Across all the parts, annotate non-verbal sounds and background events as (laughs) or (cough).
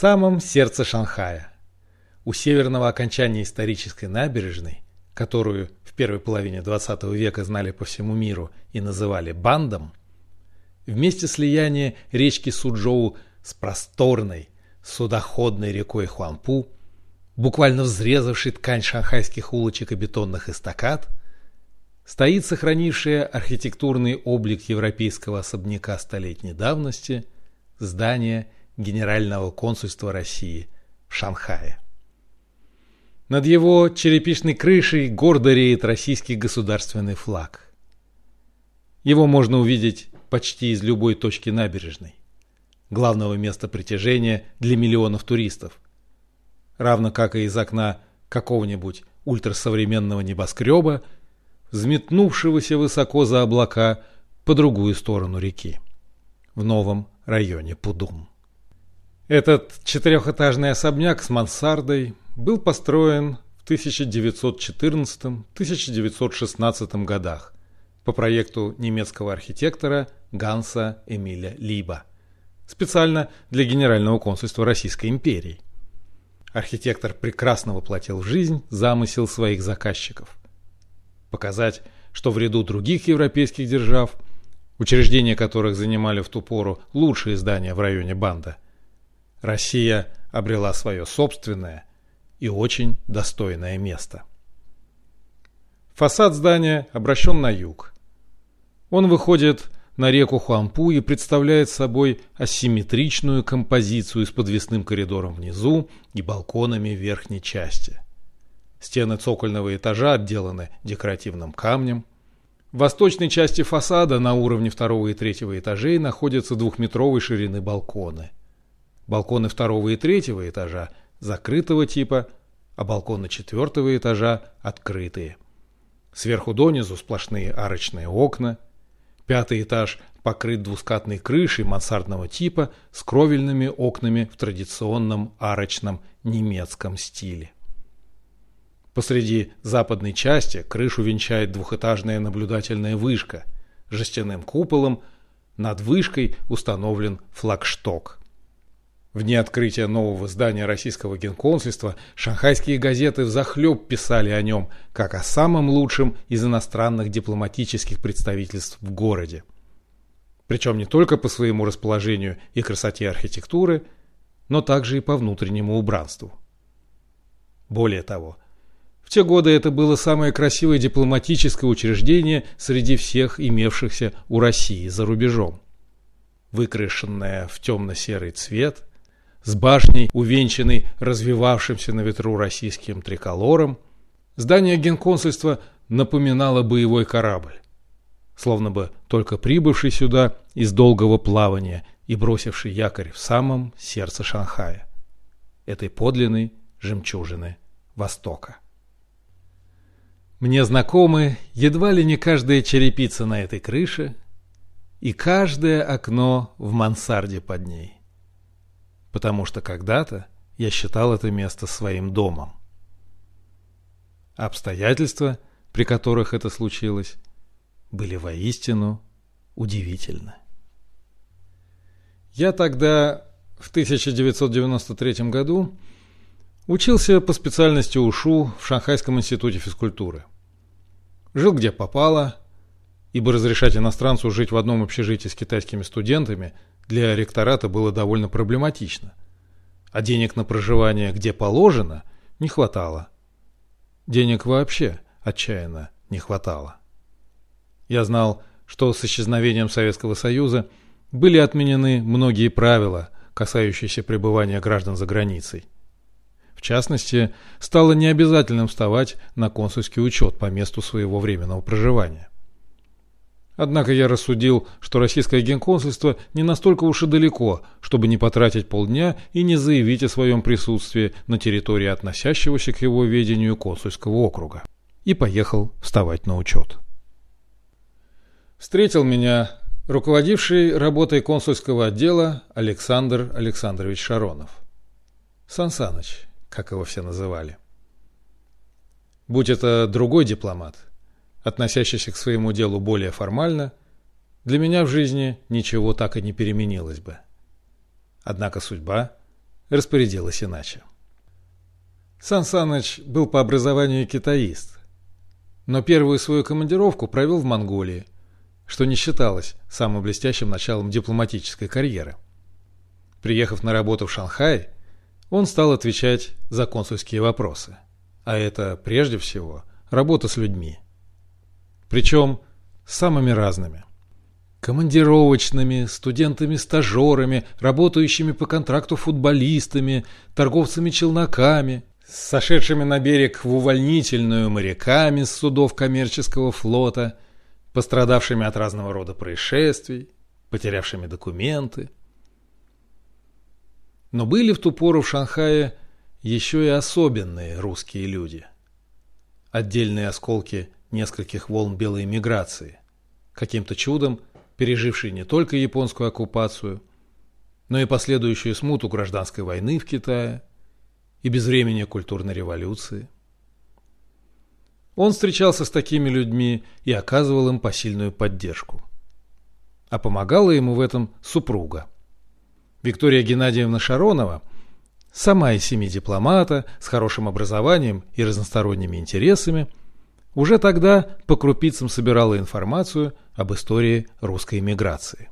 самом сердце Шанхая, у северного окончания исторической набережной, которую в первой половине 20 века знали по всему миру и называли Бандом, вместе слияния речки Суджоу с просторной судоходной рекой Хуанпу, буквально взрезавшей ткань шанхайских улочек и бетонных эстакад, стоит сохранившее архитектурный облик европейского особняка столетней давности здание Генерального консульства России в Шанхае. Над его черепичной крышей гордо реет российский государственный флаг. Его можно увидеть почти из любой точки набережной, главного места притяжения для миллионов туристов, равно как и из окна какого-нибудь ультрасовременного небоскреба, взметнувшегося высоко за облака по другую сторону реки, в новом районе Пудум. Этот четырехэтажный особняк с мансардой был построен в 1914-1916 годах по проекту немецкого архитектора Ганса Эмиля Либа, специально для Генерального консульства Российской империи. Архитектор прекрасно воплотил в жизнь замысел своих заказчиков. Показать, что в ряду других европейских держав, учреждения которых занимали в ту пору лучшие здания в районе Банда, Россия обрела свое собственное и очень достойное место. Фасад здания обращен на юг. Он выходит на реку Хуампу и представляет собой асимметричную композицию с подвесным коридором внизу и балконами верхней части. Стены цокольного этажа отделаны декоративным камнем. В восточной части фасада на уровне второго и третьего этажей находятся двухметровой ширины балконы. Балконы второго и третьего этажа закрытого типа, а балконы четвертого этажа открытые. Сверху донизу сплошные арочные окна. Пятый этаж покрыт двускатной крышей мансардного типа с кровельными окнами в традиционном арочном немецком стиле. Посреди западной части крышу венчает двухэтажная наблюдательная вышка. Жестяным куполом над вышкой установлен флагшток. В дни открытия нового здания российского генконсульства шанхайские газеты взахлеб писали о нем как о самом лучшем из иностранных дипломатических представительств в городе. Причем не только по своему расположению и красоте архитектуры, но также и по внутреннему убранству. Более того, в те годы это было самое красивое дипломатическое учреждение среди всех имевшихся у России за рубежом. Выкрашенное в темно-серый цвет, с башней, увенчанной развивавшимся на ветру российским триколором, здание генконсульства напоминало боевой корабль, словно бы только прибывший сюда из долгого плавания и бросивший якорь в самом сердце Шанхая, этой подлинной жемчужины Востока. Мне знакомы едва ли не каждая черепица на этой крыше и каждое окно в мансарде под ней. Потому что когда-то я считал это место своим домом. Обстоятельства, при которых это случилось, были воистину удивительны. Я тогда, в 1993 году, учился по специальности УШУ в Шанхайском институте физкультуры. Жил где попало, ибо разрешать иностранцу жить в одном общежитии с китайскими студентами для ректората было довольно проблематично. А денег на проживание где положено не хватало. Денег вообще отчаянно не хватало. Я знал, что с исчезновением Советского Союза были отменены многие правила, касающиеся пребывания граждан за границей. В частности, стало необязательным вставать на консульский учет по месту своего временного проживания. Однако я рассудил, что российское генконсульство не настолько уж и далеко, чтобы не потратить полдня и не заявить о своем присутствии на территории относящегося к его ведению консульского округа. И поехал вставать на учет. Встретил меня руководивший работой консульского отдела Александр Александрович Шаронов. Сан как его все называли. Будь это другой дипломат, относящийся к своему делу более формально, для меня в жизни ничего так и не переменилось бы. Однако судьба распорядилась иначе. Сан Саныч был по образованию китаист, но первую свою командировку провел в Монголии, что не считалось самым блестящим началом дипломатической карьеры. Приехав на работу в Шанхай, он стал отвечать за консульские вопросы. А это, прежде всего, работа с людьми. Причем самыми разными. Командировочными, студентами-стажерами, работающими по контракту футболистами, торговцами-челноками, сошедшими на берег в увольнительную моряками с судов коммерческого флота, пострадавшими от разного рода происшествий, потерявшими документы. Но были в ту пору в Шанхае еще и особенные русские люди. Отдельные осколки нескольких волн белой миграции, каким-то чудом пережившие не только японскую оккупацию, но и последующую смуту гражданской войны в Китае и безвременье культурной революции. Он встречался с такими людьми и оказывал им посильную поддержку. А помогала ему в этом супруга. Виктория Геннадьевна Шаронова, сама из семи дипломата, с хорошим образованием и разносторонними интересами, уже тогда по крупицам собирала информацию об истории русской эмиграции.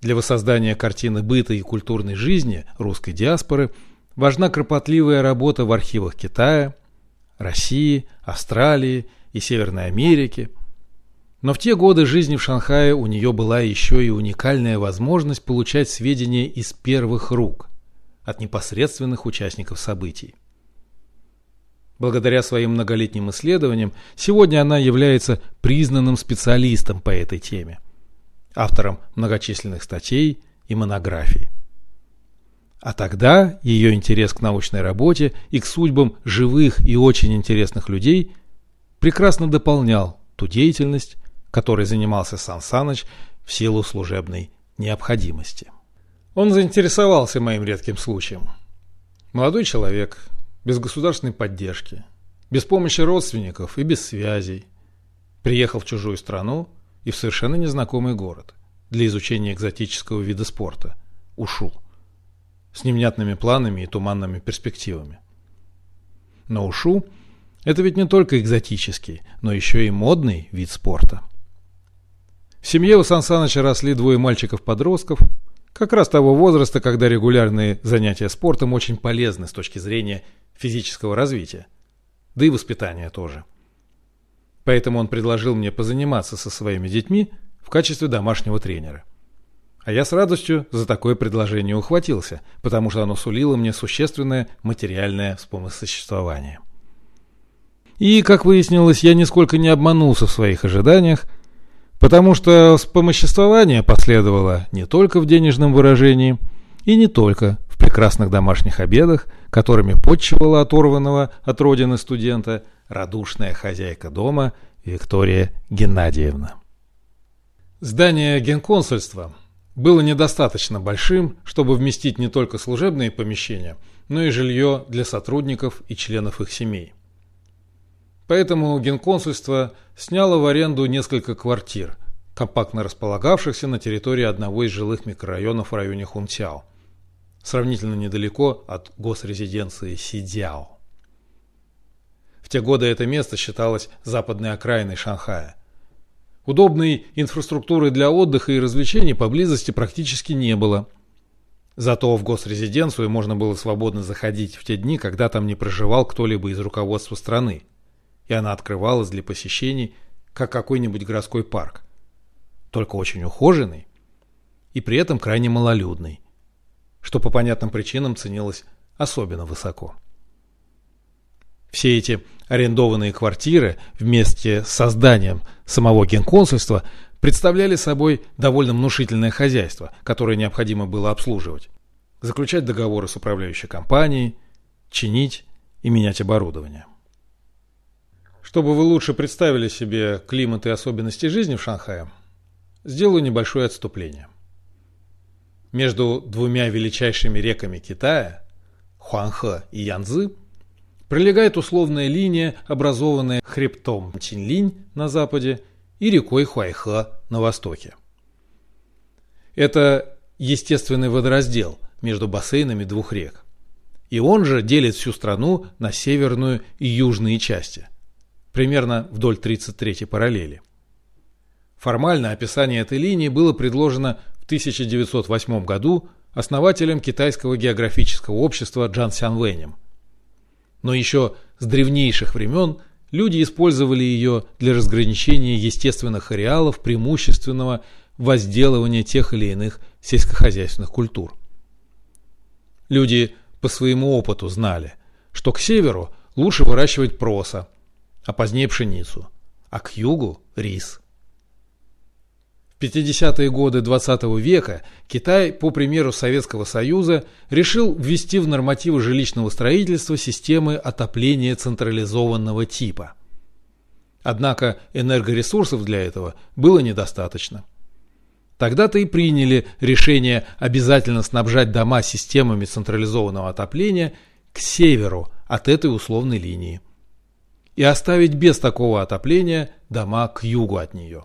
Для воссоздания картины быта и культурной жизни русской диаспоры важна кропотливая работа в архивах Китая, России, Австралии и Северной Америки – но в те годы жизни в Шанхае у нее была еще и уникальная возможность получать сведения из первых рук, от непосредственных участников событий. Благодаря своим многолетним исследованиям, сегодня она является признанным специалистом по этой теме, автором многочисленных статей и монографий. А тогда ее интерес к научной работе и к судьбам живых и очень интересных людей прекрасно дополнял ту деятельность, которой занимался Сан Саныч в силу служебной необходимости. Он заинтересовался моим редким случаем. Молодой человек, без государственной поддержки, без помощи родственников и без связей, приехал в чужую страну и в совершенно незнакомый город для изучения экзотического вида спорта – ушу, с невнятными планами и туманными перспективами. Но ушу – это ведь не только экзотический, но еще и модный вид спорта – в семье у Сан Саныча росли двое мальчиков-подростков, как раз того возраста, когда регулярные занятия спортом очень полезны с точки зрения физического развития, да и воспитания тоже. Поэтому он предложил мне позаниматься со своими детьми в качестве домашнего тренера. А я с радостью за такое предложение ухватился, потому что оно сулило мне существенное материальное вспомосуществование. И, как выяснилось, я нисколько не обманулся в своих ожиданиях – Потому что вспомоществование последовало не только в денежном выражении и не только прекрасных домашних обедах, которыми подчивала оторванного от родины студента радушная хозяйка дома Виктория Геннадьевна. Здание генконсульства было недостаточно большим, чтобы вместить не только служебные помещения, но и жилье для сотрудников и членов их семей. Поэтому генконсульство сняло в аренду несколько квартир, компактно располагавшихся на территории одного из жилых микрорайонов в районе Хунцяо, сравнительно недалеко от госрезиденции Сидяо. В те годы это место считалось западной окраиной Шанхая. Удобной инфраструктуры для отдыха и развлечений поблизости практически не было. Зато в госрезиденцию можно было свободно заходить в те дни, когда там не проживал кто-либо из руководства страны – и она открывалась для посещений, как какой-нибудь городской парк, только очень ухоженный и при этом крайне малолюдный, что по понятным причинам ценилось особенно высоко. Все эти арендованные квартиры вместе с созданием самого генконсульства представляли собой довольно внушительное хозяйство, которое необходимо было обслуживать, заключать договоры с управляющей компанией, чинить и менять оборудование. Чтобы вы лучше представили себе климат и особенности жизни в Шанхае, сделаю небольшое отступление. Между двумя величайшими реками Китая, Хуанхэ и Янцзы, пролегает условная линия, образованная хребтом Чинлинь на западе и рекой Хуайхэ на востоке. Это естественный водораздел между бассейнами двух рек. И он же делит всю страну на северную и южные части, примерно вдоль 33-й параллели. Формально описание этой линии было предложено в 1908 году основателем китайского географического общества Джан Сянвэнем. Но еще с древнейших времен люди использовали ее для разграничения естественных ареалов преимущественного возделывания тех или иных сельскохозяйственных культур. Люди по своему опыту знали, что к северу лучше выращивать проса, а позднее пшеницу, а к югу – рис. В 50-е годы 20 -го века Китай, по примеру Советского Союза, решил ввести в нормативы жилищного строительства системы отопления централизованного типа. Однако энергоресурсов для этого было недостаточно. Тогда-то и приняли решение обязательно снабжать дома системами централизованного отопления к северу от этой условной линии и оставить без такого отопления дома к югу от нее.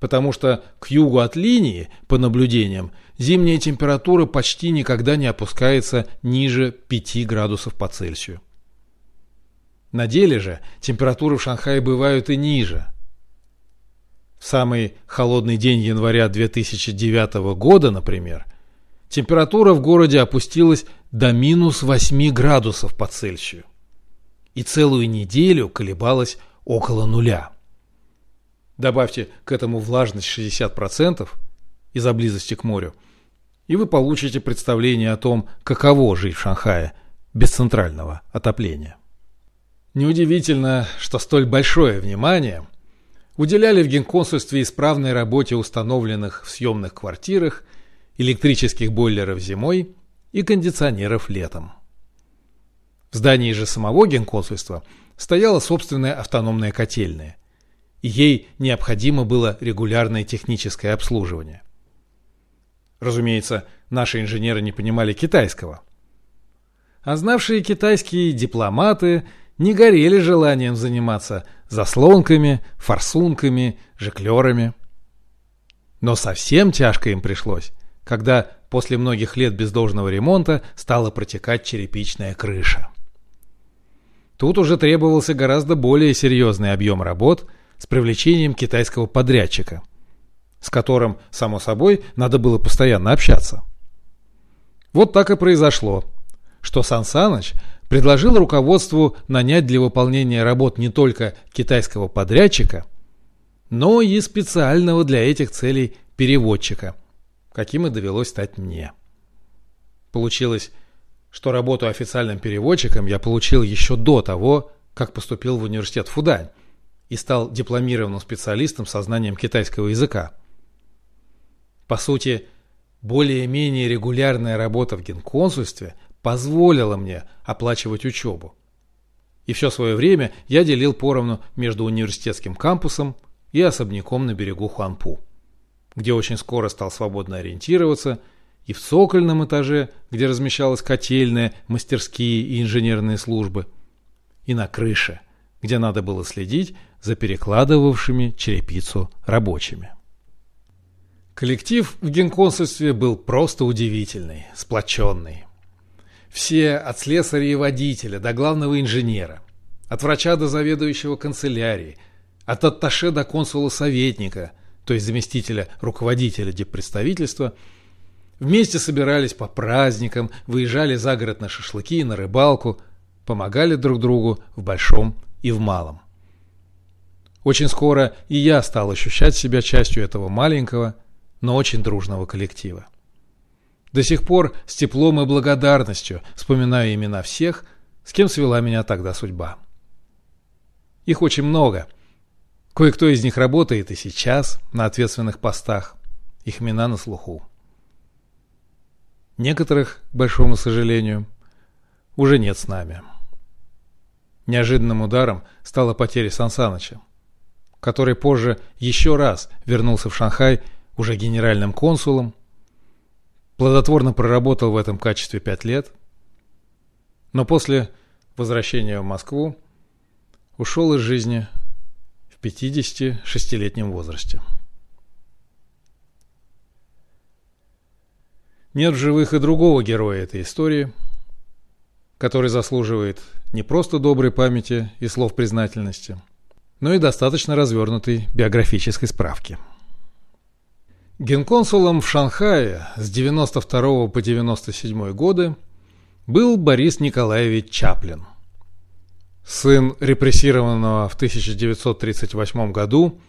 Потому что к югу от линии, по наблюдениям, зимняя температура почти никогда не опускается ниже 5 градусов по Цельсию. На деле же температуры в Шанхае бывают и ниже – в самый холодный день января 2009 года, например, температура в городе опустилась до минус 8 градусов по Цельсию и целую неделю колебалась около нуля. Добавьте к этому влажность 60% из-за близости к морю, и вы получите представление о том, каково жить в Шанхае без центрального отопления. Неудивительно, что столь большое внимание уделяли в генконсульстве исправной работе установленных в съемных квартирах электрических бойлеров зимой и кондиционеров летом. В здании же самого генконсульства стояла собственная автономная котельная, и ей необходимо было регулярное техническое обслуживание. Разумеется, наши инженеры не понимали китайского. А знавшие китайские дипломаты не горели желанием заниматься заслонками, форсунками, жиклерами. Но совсем тяжко им пришлось, когда после многих лет бездолжного ремонта стала протекать черепичная крыша. Тут уже требовался гораздо более серьезный объем работ с привлечением китайского подрядчика, с которым, само собой, надо было постоянно общаться. Вот так и произошло, что Сан Саныч предложил руководству нанять для выполнения работ не только китайского подрядчика, но и специального для этих целей переводчика, каким и довелось стать мне. Получилось, что работу официальным переводчиком я получил еще до того, как поступил в университет Фудань и стал дипломированным специалистом со знанием китайского языка. По сути, более-менее регулярная работа в генконсульстве позволила мне оплачивать учебу. И все свое время я делил поровну между университетским кампусом и особняком на берегу Хуанпу, где очень скоро стал свободно ориентироваться, и в цокольном этаже, где размещалась котельная, мастерские и инженерные службы, и на крыше, где надо было следить за перекладывавшими черепицу рабочими. Коллектив в генконсульстве был просто удивительный, сплоченный. Все от слесаря и водителя до главного инженера, от врача до заведующего канцелярии, от атташе до консула-советника, то есть заместителя руководителя депредставительства, вместе собирались по праздникам, выезжали за город на шашлыки и на рыбалку, помогали друг другу в большом и в малом. Очень скоро и я стал ощущать себя частью этого маленького, но очень дружного коллектива. До сих пор с теплом и благодарностью вспоминаю имена всех, с кем свела меня тогда судьба. Их очень много. Кое-кто из них работает и сейчас на ответственных постах. Их имена на слуху. Некоторых, к большому сожалению, уже нет с нами. Неожиданным ударом стала потеря Сансаныча, который позже еще раз вернулся в Шанхай уже генеральным консулом плодотворно проработал в этом качестве пять лет, но после возвращения в Москву ушел из жизни в 56-летнем возрасте. Нет в живых и другого героя этой истории, который заслуживает не просто доброй памяти и слов признательности, но и достаточно развернутой биографической справки. Генконсулом в Шанхае с 92 по 97 годы был Борис Николаевич Чаплин, сын репрессированного в 1938 году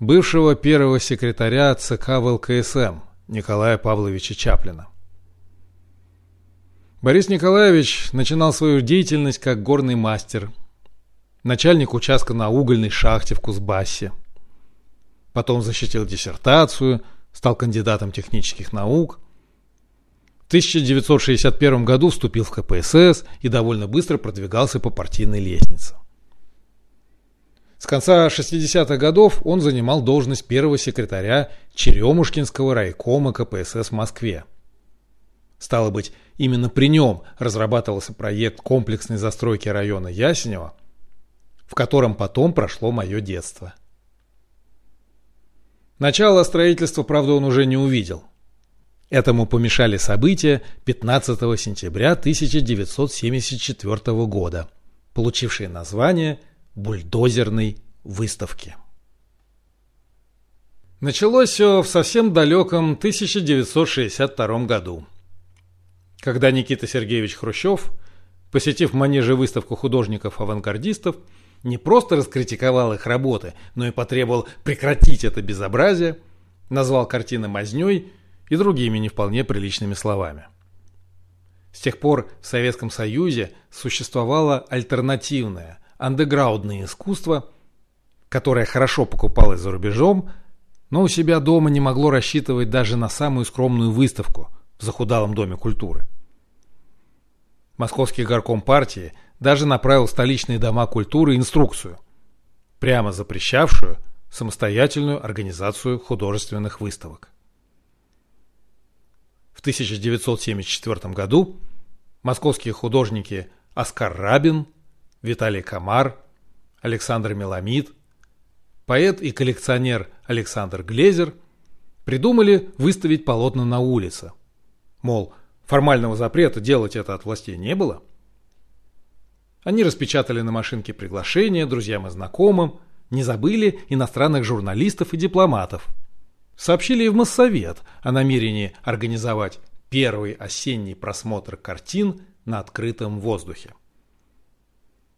бывшего первого секретаря ЦК ВЛКСМ Николая Павловича Чаплина. Борис Николаевич начинал свою деятельность как горный мастер, начальник участка на угольной шахте в Кузбассе. Потом защитил диссертацию, стал кандидатом технических наук. В 1961 году вступил в КПСС и довольно быстро продвигался по партийной лестнице. С конца 60-х годов он занимал должность первого секретаря Черемушкинского райкома КПСС в Москве. Стало быть, именно при нем разрабатывался проект комплексной застройки района Ясенева, в котором потом прошло мое детство. Начало строительства, правда, он уже не увидел. Этому помешали события 15 сентября 1974 года, получившие название «Бульдозерной выставки». Началось все в совсем далеком 1962 году – когда Никита Сергеевич Хрущев, посетив манеже выставку художников-авангардистов, не просто раскритиковал их работы, но и потребовал прекратить это безобразие, назвал картины мазнёй и другими не вполне приличными словами. С тех пор в Советском Союзе существовало альтернативное, андеграундное искусство, которое хорошо покупалось за рубежом, но у себя дома не могло рассчитывать даже на самую скромную выставку в захудалом доме культуры. Московский горком партии даже направил столичные дома культуры инструкцию, прямо запрещавшую самостоятельную организацию художественных выставок. В 1974 году московские художники Оскар Рабин, Виталий Комар, Александр Меламид, поэт и коллекционер Александр Глезер придумали выставить полотна на улице. Мол, Формального запрета делать это от властей не было. Они распечатали на машинке приглашения друзьям и знакомым, не забыли иностранных журналистов и дипломатов. Сообщили и в Моссовет о намерении организовать первый осенний просмотр картин на открытом воздухе.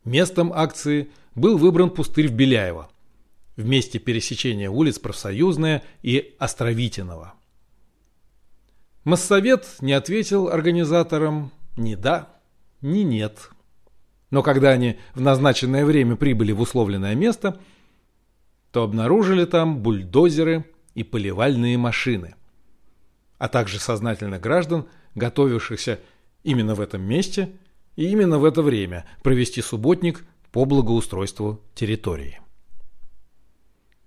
Местом акции был выбран пустырь в Беляево, в месте пересечения улиц Профсоюзная и Островитиного. Моссовет не ответил организаторам ни да, ни нет. Но когда они в назначенное время прибыли в условленное место, то обнаружили там бульдозеры и поливальные машины, а также сознательных граждан, готовившихся именно в этом месте и именно в это время провести субботник по благоустройству территории.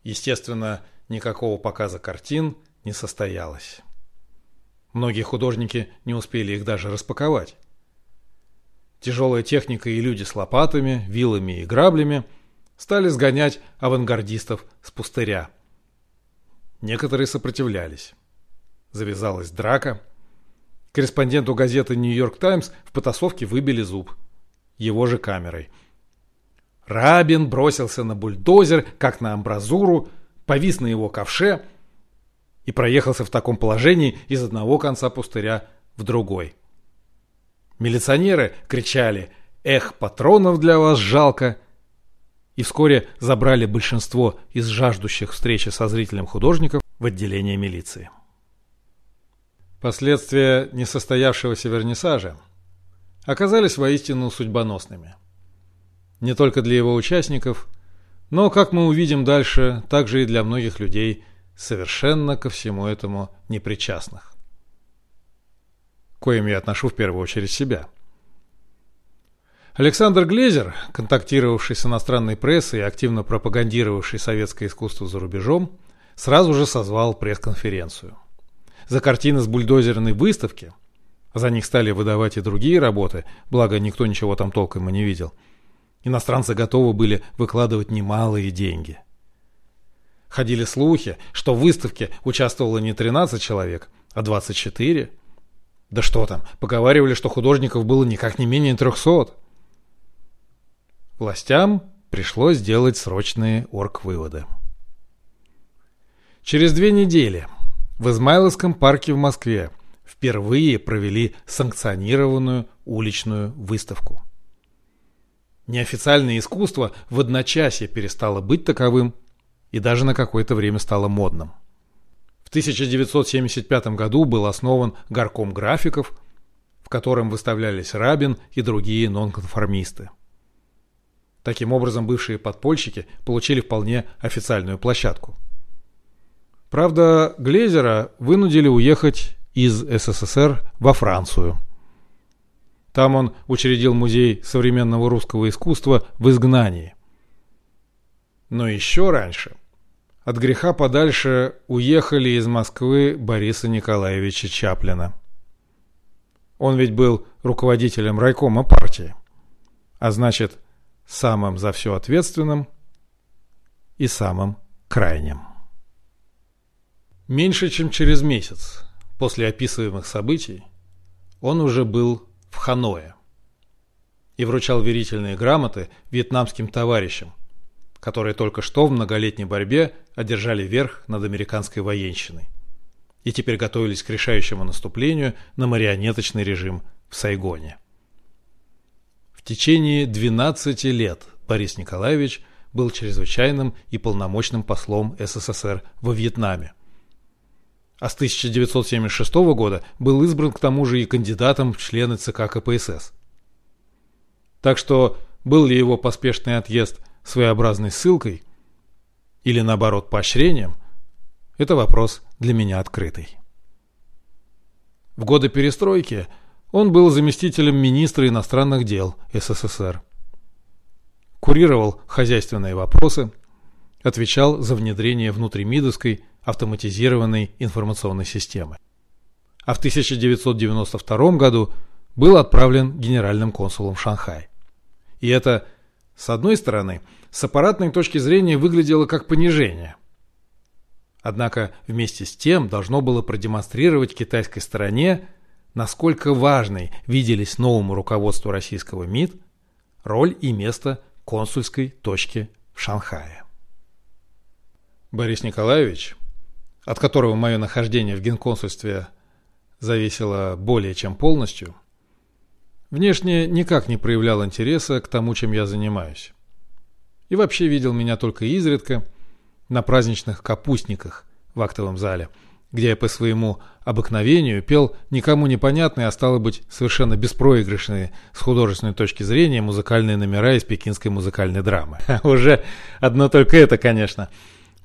Естественно, никакого показа картин не состоялось. Многие художники не успели их даже распаковать. Тяжелая техника и люди с лопатами, вилами и граблями стали сгонять авангардистов с пустыря. Некоторые сопротивлялись. Завязалась драка. Корреспонденту газеты «Нью-Йорк Таймс» в потасовке выбили зуб. Его же камерой. Рабин бросился на бульдозер, как на амбразуру, повис на его ковше – и проехался в таком положении из одного конца пустыря в другой. Милиционеры кричали «Эх, патронов для вас жалко!» и вскоре забрали большинство из жаждущих встречи со зрителем художников в отделение милиции. Последствия несостоявшегося вернисажа оказались воистину судьбоносными. Не только для его участников, но, как мы увидим дальше, также и для многих людей, совершенно ко всему этому непричастных. Коим я отношу в первую очередь себя. Александр Глезер, контактировавший с иностранной прессой и активно пропагандировавший советское искусство за рубежом, сразу же созвал пресс-конференцию. За картины с бульдозерной выставки За них стали выдавать и другие работы, благо никто ничего там толком и не видел. Иностранцы готовы были выкладывать немалые деньги. Ходили слухи, что в выставке участвовало не 13 человек, а 24. Да что там, поговаривали, что художников было никак не менее 300. Властям пришлось сделать срочные орг-выводы. Через две недели в Измайловском парке в Москве впервые провели санкционированную уличную выставку. Неофициальное искусство в одночасье перестало быть таковым и даже на какое-то время стало модным. В 1975 году был основан горком графиков, в котором выставлялись Рабин и другие нонконформисты. Таким образом, бывшие подпольщики получили вполне официальную площадку. Правда, Глезера вынудили уехать из СССР во Францию. Там он учредил музей современного русского искусства в изгнании. Но еще раньше от греха подальше уехали из Москвы Бориса Николаевича Чаплина. Он ведь был руководителем райкома партии, а значит, самым за все ответственным и самым крайним. Меньше чем через месяц после описываемых событий он уже был в Ханое и вручал верительные грамоты вьетнамским товарищам, которые только что в многолетней борьбе одержали верх над американской военщиной и теперь готовились к решающему наступлению на марионеточный режим в Сайгоне. В течение 12 лет Борис Николаевич был чрезвычайным и полномочным послом СССР во Вьетнаме. А с 1976 года был избран к тому же и кандидатом в члены ЦК КПСС. Так что был ли его поспешный отъезд своеобразной ссылкой или наоборот поощрением, это вопрос для меня открытый. В годы перестройки он был заместителем министра иностранных дел СССР. Курировал хозяйственные вопросы, отвечал за внедрение внутримидовской автоматизированной информационной системы. А в 1992 году был отправлен генеральным консулом в Шанхай. И это, с одной стороны, с аппаратной точки зрения выглядело как понижение. Однако вместе с тем должно было продемонстрировать китайской стороне, насколько важной виделись новому руководству российского МИД роль и место консульской точки в Шанхае. Борис Николаевич, от которого мое нахождение в генконсульстве зависело более чем полностью, внешне никак не проявлял интереса к тому, чем я занимаюсь. И вообще видел меня только изредка на праздничных капустниках в актовом зале, где я по своему обыкновению пел никому непонятные, а стало быть, совершенно беспроигрышные с художественной точки зрения музыкальные номера из пекинской музыкальной драмы. (laughs) Уже одно только это, конечно,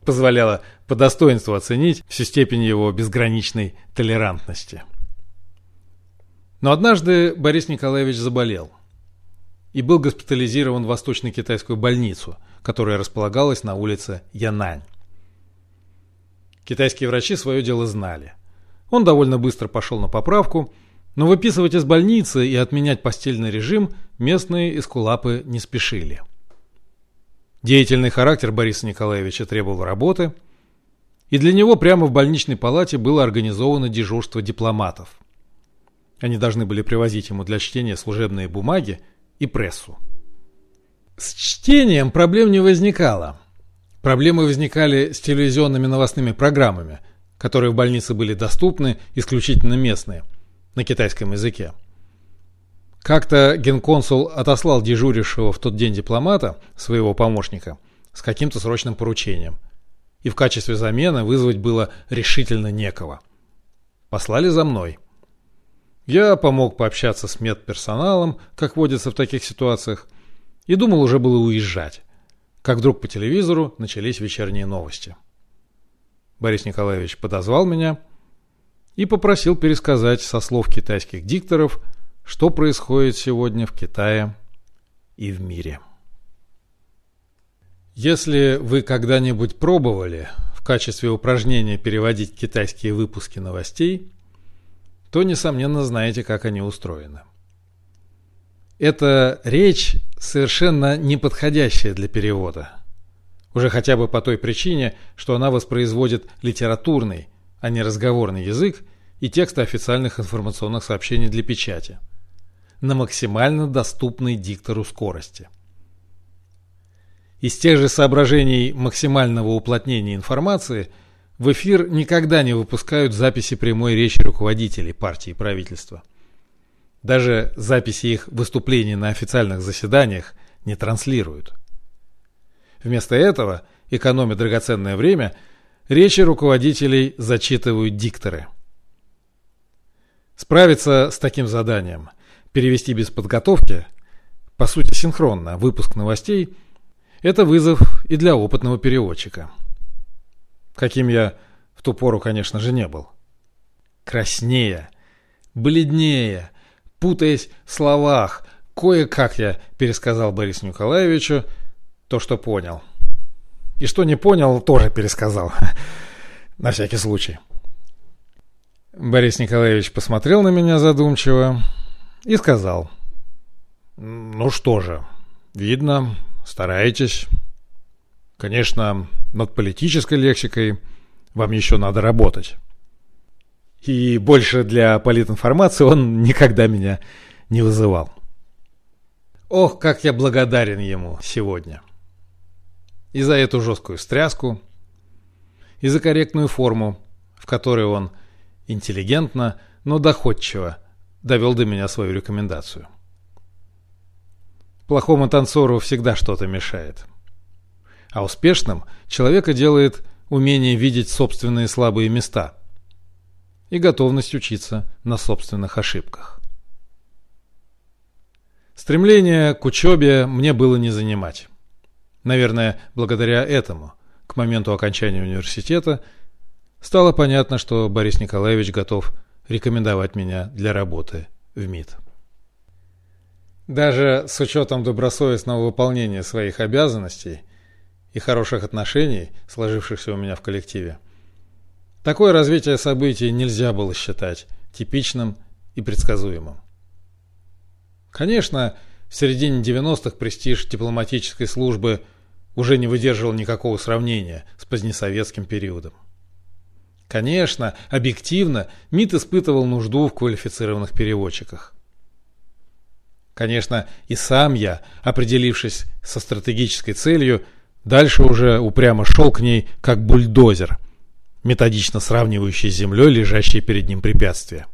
позволяло по достоинству оценить всю степень его безграничной толерантности. Но однажды Борис Николаевич заболел и был госпитализирован в восточно-китайскую больницу, которая располагалась на улице Янань. Китайские врачи свое дело знали. Он довольно быстро пошел на поправку, но выписывать из больницы и отменять постельный режим местные эскулапы не спешили. Деятельный характер Бориса Николаевича требовал работы, и для него прямо в больничной палате было организовано дежурство дипломатов. Они должны были привозить ему для чтения служебные бумаги и прессу. С чтением проблем не возникало. Проблемы возникали с телевизионными новостными программами, которые в больнице были доступны исключительно местные, на китайском языке. Как-то генконсул отослал дежурившего в тот день дипломата, своего помощника, с каким-то срочным поручением. И в качестве замены вызвать было решительно некого. Послали за мной. Я помог пообщаться с медперсоналом, как водится в таких ситуациях, и думал уже было уезжать, как вдруг по телевизору начались вечерние новости. Борис Николаевич подозвал меня и попросил пересказать со слов китайских дикторов, что происходит сегодня в Китае и в мире. Если вы когда-нибудь пробовали в качестве упражнения переводить китайские выпуски новостей – то, несомненно, знаете, как они устроены. Эта речь совершенно неподходящая для перевода. Уже хотя бы по той причине, что она воспроизводит литературный, а не разговорный язык и тексты официальных информационных сообщений для печати на максимально доступной диктору скорости. Из тех же соображений максимального уплотнения информации в эфир никогда не выпускают записи прямой речи руководителей партии и правительства. Даже записи их выступлений на официальных заседаниях не транслируют. Вместо этого, экономя драгоценное время, речи руководителей зачитывают дикторы. Справиться с таким заданием, перевести без подготовки, по сути синхронно, выпуск новостей – это вызов и для опытного переводчика. Каким я в ту пору, конечно же, не был. Краснее, бледнее, путаясь в словах, кое-как я пересказал Борису Николаевичу то, что понял. И что не понял, тоже пересказал. (laughs) На всякий случай. Борис Николаевич посмотрел на меня задумчиво и сказал. «Ну что же, видно, стараетесь. Конечно, над политической лексикой вам еще надо работать. И больше для политинформации он никогда меня не вызывал. Ох, как я благодарен ему сегодня. И за эту жесткую стряску, и за корректную форму, в которой он интеллигентно, но доходчиво довел до меня свою рекомендацию. Плохому танцору всегда что-то мешает. А успешным человека делает умение видеть собственные слабые места и готовность учиться на собственных ошибках. Стремление к учебе мне было не занимать. Наверное, благодаря этому, к моменту окончания университета, стало понятно, что Борис Николаевич готов рекомендовать меня для работы в МИД. Даже с учетом добросовестного выполнения своих обязанностей и хороших отношений, сложившихся у меня в коллективе, такое развитие событий нельзя было считать типичным и предсказуемым. Конечно, в середине 90-х престиж дипломатической службы уже не выдерживал никакого сравнения с позднесоветским периодом. Конечно, объективно МИД испытывал нужду в квалифицированных переводчиках. Конечно, и сам я, определившись со стратегической целью, дальше уже упрямо шел к ней как бульдозер, методично сравнивающий с землей лежащие перед ним препятствия.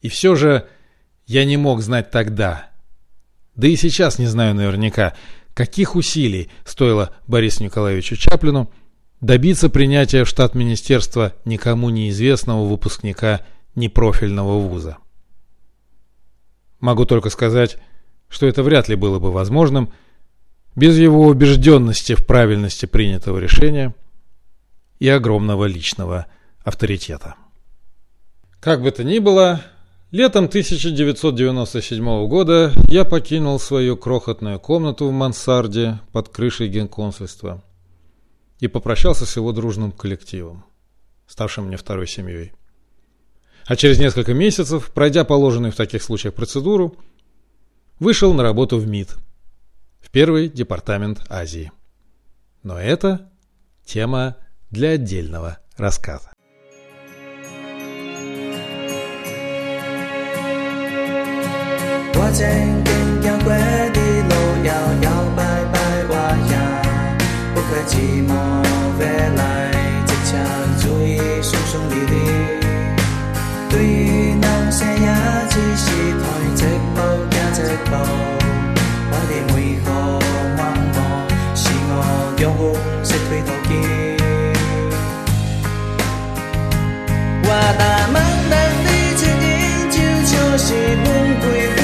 И все же я не мог знать тогда, да и сейчас не знаю наверняка, каких усилий стоило Борису Николаевичу Чаплину добиться принятия в штат министерства никому неизвестного выпускника непрофильного вуза. Могу только сказать, что это вряд ли было бы возможным без его убежденности в правильности принятого решения и огромного личного авторитета. Как бы то ни было, летом 1997 года я покинул свою крохотную комнату в мансарде под крышей генконсульства и попрощался с его дружным коллективом, ставшим мне второй семьей. А через несколько месяцев, пройдя положенную в таких случаях процедуру, вышел на работу в МИД, в первый департамент Азии. Но это тема для отдельного рассказа. What Ta mang đến đi chơi, nhưng trước cho dì buồn cười